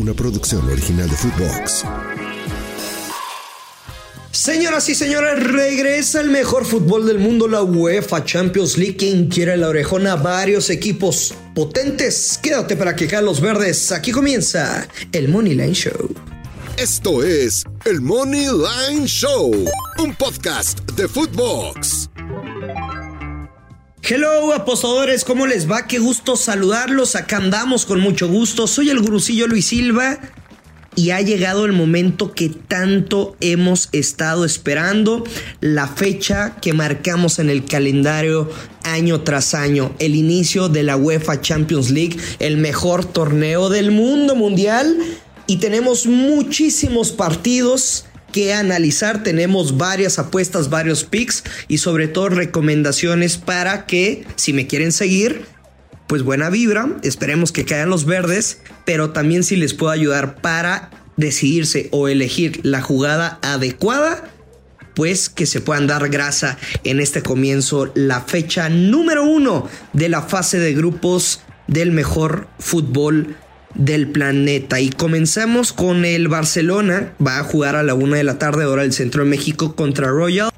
Una producción original de Footbox. Señoras y señores, regresa el mejor fútbol del mundo, la UEFA Champions League. Quien quiere la orejona, varios equipos potentes. Quédate para que caen los verdes. Aquí comienza el Money Line Show. Esto es el Money Line Show, un podcast de Footbox. Hello apostadores, ¿cómo les va? Qué gusto saludarlos. Acá andamos con mucho gusto. Soy el gurucillo Luis Silva y ha llegado el momento que tanto hemos estado esperando, la fecha que marcamos en el calendario año tras año, el inicio de la UEFA Champions League, el mejor torneo del mundo mundial y tenemos muchísimos partidos que analizar. Tenemos varias apuestas, varios picks y sobre todo recomendaciones para que si me quieren seguir, pues buena vibra. Esperemos que caigan los verdes, pero también si les puedo ayudar para decidirse o elegir la jugada adecuada. Pues que se puedan dar grasa en este comienzo, la fecha número uno de la fase de grupos del mejor fútbol del planeta. Y comenzamos con el Barcelona. Va a jugar a la una de la tarde, hora del centro de México, contra Royal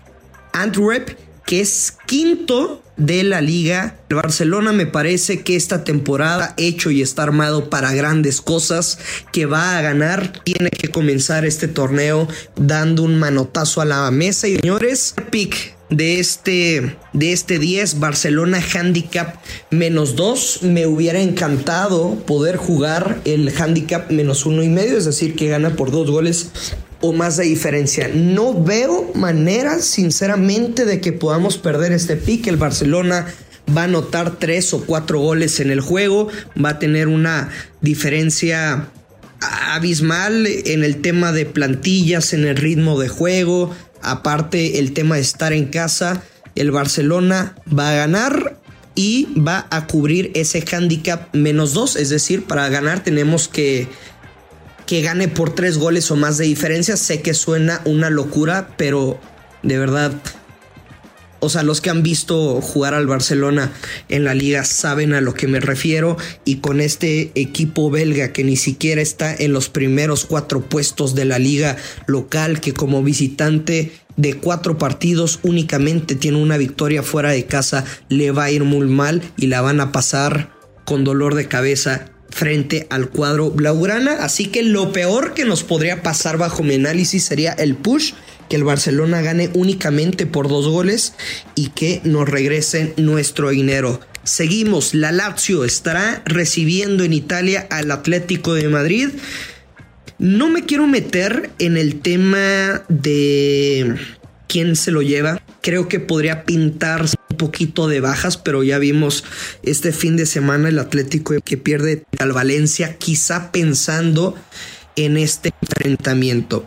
Antwerp, que es quinto de la liga. El Barcelona me parece que esta temporada hecho y está armado para grandes cosas, que va a ganar, tiene que comenzar este torneo dando un manotazo a la mesa y señores, pick de este de este 10 Barcelona handicap menos 2 me hubiera encantado poder jugar el handicap menos uno y medio es decir que gana por dos goles o más de diferencia. No veo manera, sinceramente, de que podamos perder este pick. El Barcelona va a anotar tres o cuatro goles en el juego, va a tener una diferencia abismal en el tema de plantillas, en el ritmo de juego, aparte el tema de estar en casa. El Barcelona va a ganar y va a cubrir ese handicap menos dos, es decir, para ganar tenemos que que gane por tres goles o más de diferencia. Sé que suena una locura, pero de verdad, o sea, los que han visto jugar al Barcelona en la liga saben a lo que me refiero. Y con este equipo belga que ni siquiera está en los primeros cuatro puestos de la liga local, que como visitante de cuatro partidos únicamente tiene una victoria fuera de casa, le va a ir muy mal y la van a pasar con dolor de cabeza frente al cuadro blaugrana. Así que lo peor que nos podría pasar bajo mi análisis sería el push, que el Barcelona gane únicamente por dos goles y que nos regresen nuestro dinero. Seguimos, la Lazio estará recibiendo en Italia al Atlético de Madrid. No me quiero meter en el tema de quién se lo lleva. Creo que podría pintar un poquito de bajas, pero ya vimos este fin de semana el Atlético que pierde al Valencia, quizá pensando en este enfrentamiento.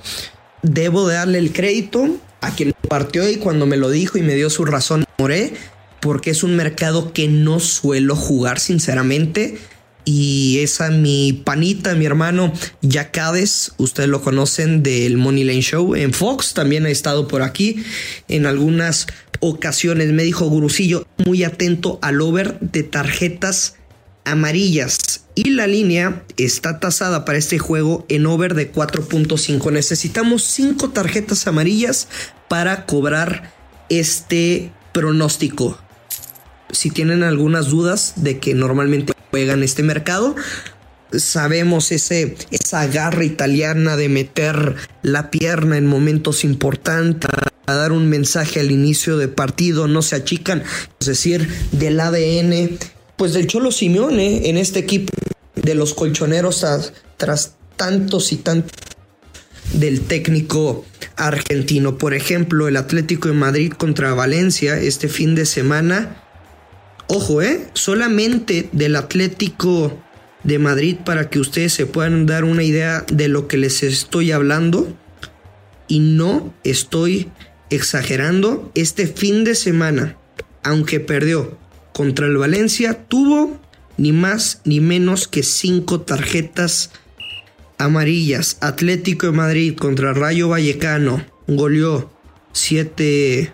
Debo de darle el crédito a quien partió y cuando me lo dijo y me dio su razón, moré, porque es un mercado que no suelo jugar sinceramente. Y esa mi panita, mi hermano Jack Hades, ustedes lo conocen del Money Lane Show en Fox, también ha estado por aquí en algunas ocasiones. Me dijo Gurusillo, muy atento al over de tarjetas amarillas. Y la línea está tasada para este juego en over de 4.5. Necesitamos 5 tarjetas amarillas para cobrar este pronóstico. Si tienen algunas dudas de que normalmente juegan este mercado, sabemos ese, esa garra italiana de meter la pierna en momentos importantes, a dar un mensaje al inicio de partido, no se achican, es decir, del ADN, pues del Cholo Simeone en este equipo de los colchoneros tras tantos y tantos del técnico argentino. Por ejemplo, el Atlético de Madrid contra Valencia este fin de semana. Ojo, eh, solamente del Atlético de Madrid para que ustedes se puedan dar una idea de lo que les estoy hablando. Y no estoy exagerando. Este fin de semana, aunque perdió contra el Valencia, tuvo ni más ni menos que cinco tarjetas amarillas. Atlético de Madrid contra Rayo Vallecano goleó siete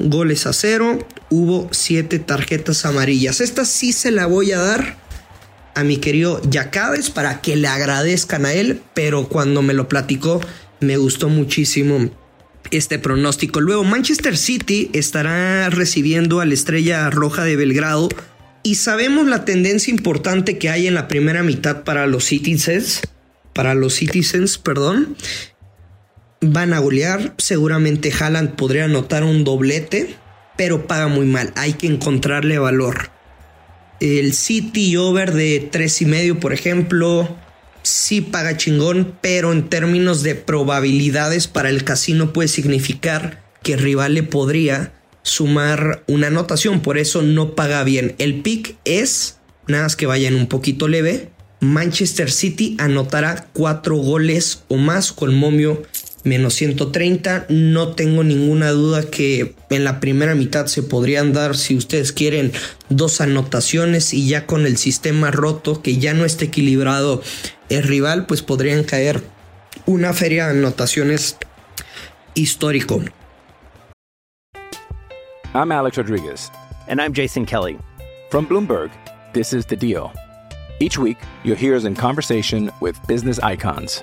goles a cero. Hubo siete tarjetas amarillas. Esta sí se la voy a dar a mi querido Yacaves para que le agradezcan a él, pero cuando me lo platicó me gustó muchísimo este pronóstico. Luego Manchester City estará recibiendo a la Estrella Roja de Belgrado y sabemos la tendencia importante que hay en la primera mitad para los Citizens, para los Citizens, perdón. Van a golear, seguramente Haaland podría anotar un doblete, pero paga muy mal, hay que encontrarle valor. El City over de tres y medio, por ejemplo, sí paga chingón, pero en términos de probabilidades para el casino puede significar que rival le podría sumar una anotación, por eso no paga bien. El pick es, nada más que vayan un poquito leve, Manchester City anotará cuatro goles o más con momio menos 130. No tengo ninguna duda que en la primera mitad se podrían dar, si ustedes quieren, dos anotaciones y ya con el sistema roto, que ya no está equilibrado el rival, pues podrían caer una feria de anotaciones histórico. I'm Alex Rodriguez. And I'm Jason Kelly. From Bloomberg, this is The Deal. Each week, you'll hear us in conversation with business icons.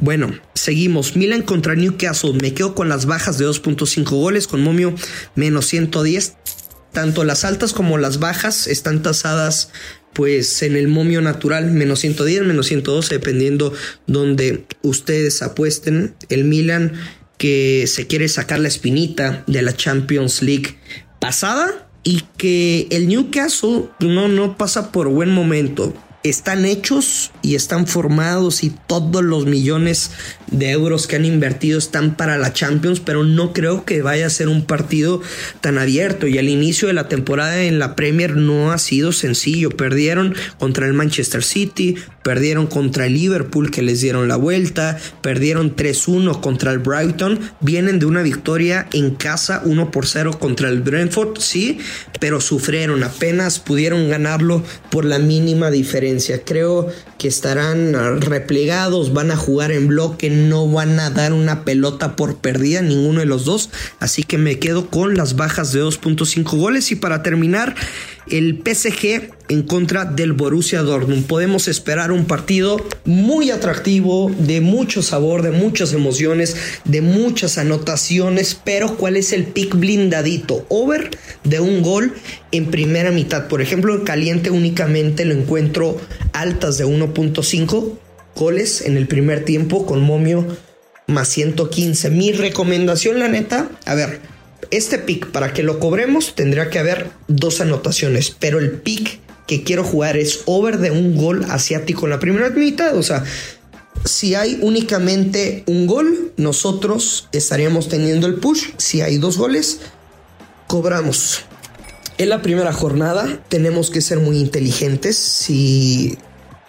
Bueno, seguimos. Milan contra Newcastle. Me quedo con las bajas de 2.5 goles con momio menos 110. Tanto las altas como las bajas están tasadas pues en el momio natural menos 110, menos 112 dependiendo donde ustedes apuesten. El Milan que se quiere sacar la espinita de la Champions League pasada y que el Newcastle no, no pasa por buen momento están hechos y están formados y todos los millones de euros que han invertido están para la Champions, pero no creo que vaya a ser un partido tan abierto y al inicio de la temporada en la Premier no ha sido sencillo. Perdieron contra el Manchester City, perdieron contra el Liverpool que les dieron la vuelta, perdieron 3-1 contra el Brighton, vienen de una victoria en casa 1 por 0 contra el Brentford, sí, pero sufrieron, apenas pudieron ganarlo por la mínima diferencia. Creo que estarán replegados, van a jugar en bloque, no van a dar una pelota por perdida, ninguno de los dos. Así que me quedo con las bajas de 2.5 goles. Y para terminar, el PSG en contra del Borussia Dortmund. Podemos esperar un partido muy atractivo, de mucho sabor, de muchas emociones, de muchas anotaciones. Pero ¿cuál es el pick blindadito? Over de un gol en primera mitad. Por ejemplo, caliente únicamente lo encuentro altas de 1.5 goles en el primer tiempo con momio más 115. Mi recomendación, la neta, a ver, este pick para que lo cobremos tendría que haber dos anotaciones, pero el pick que quiero jugar es over de un gol asiático en la primera mitad, o sea, si hay únicamente un gol, nosotros estaríamos teniendo el push. Si hay dos goles, cobramos. En la primera jornada tenemos que ser muy inteligentes. Si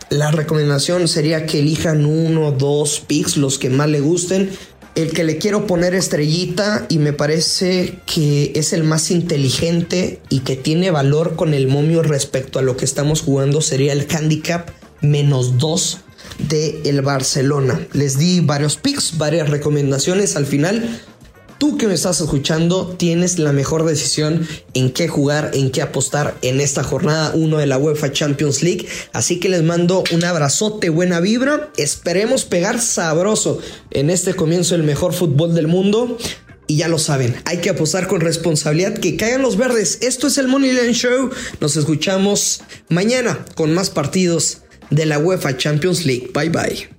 la recomendación sería que elijan uno, dos picks, los que más le gusten. El que le quiero poner estrellita y me parece que es el más inteligente y que tiene valor con el momio respecto a lo que estamos jugando sería el handicap menos 2 de el Barcelona. Les di varios picks, varias recomendaciones al final. Tú que me estás escuchando tienes la mejor decisión en qué jugar, en qué apostar en esta jornada 1 de la UEFA Champions League. Así que les mando un abrazote, buena vibra. Esperemos pegar sabroso en este comienzo del mejor fútbol del mundo. Y ya lo saben, hay que apostar con responsabilidad, que caigan los verdes. Esto es el Moneyline Show. Nos escuchamos mañana con más partidos de la UEFA Champions League. Bye bye.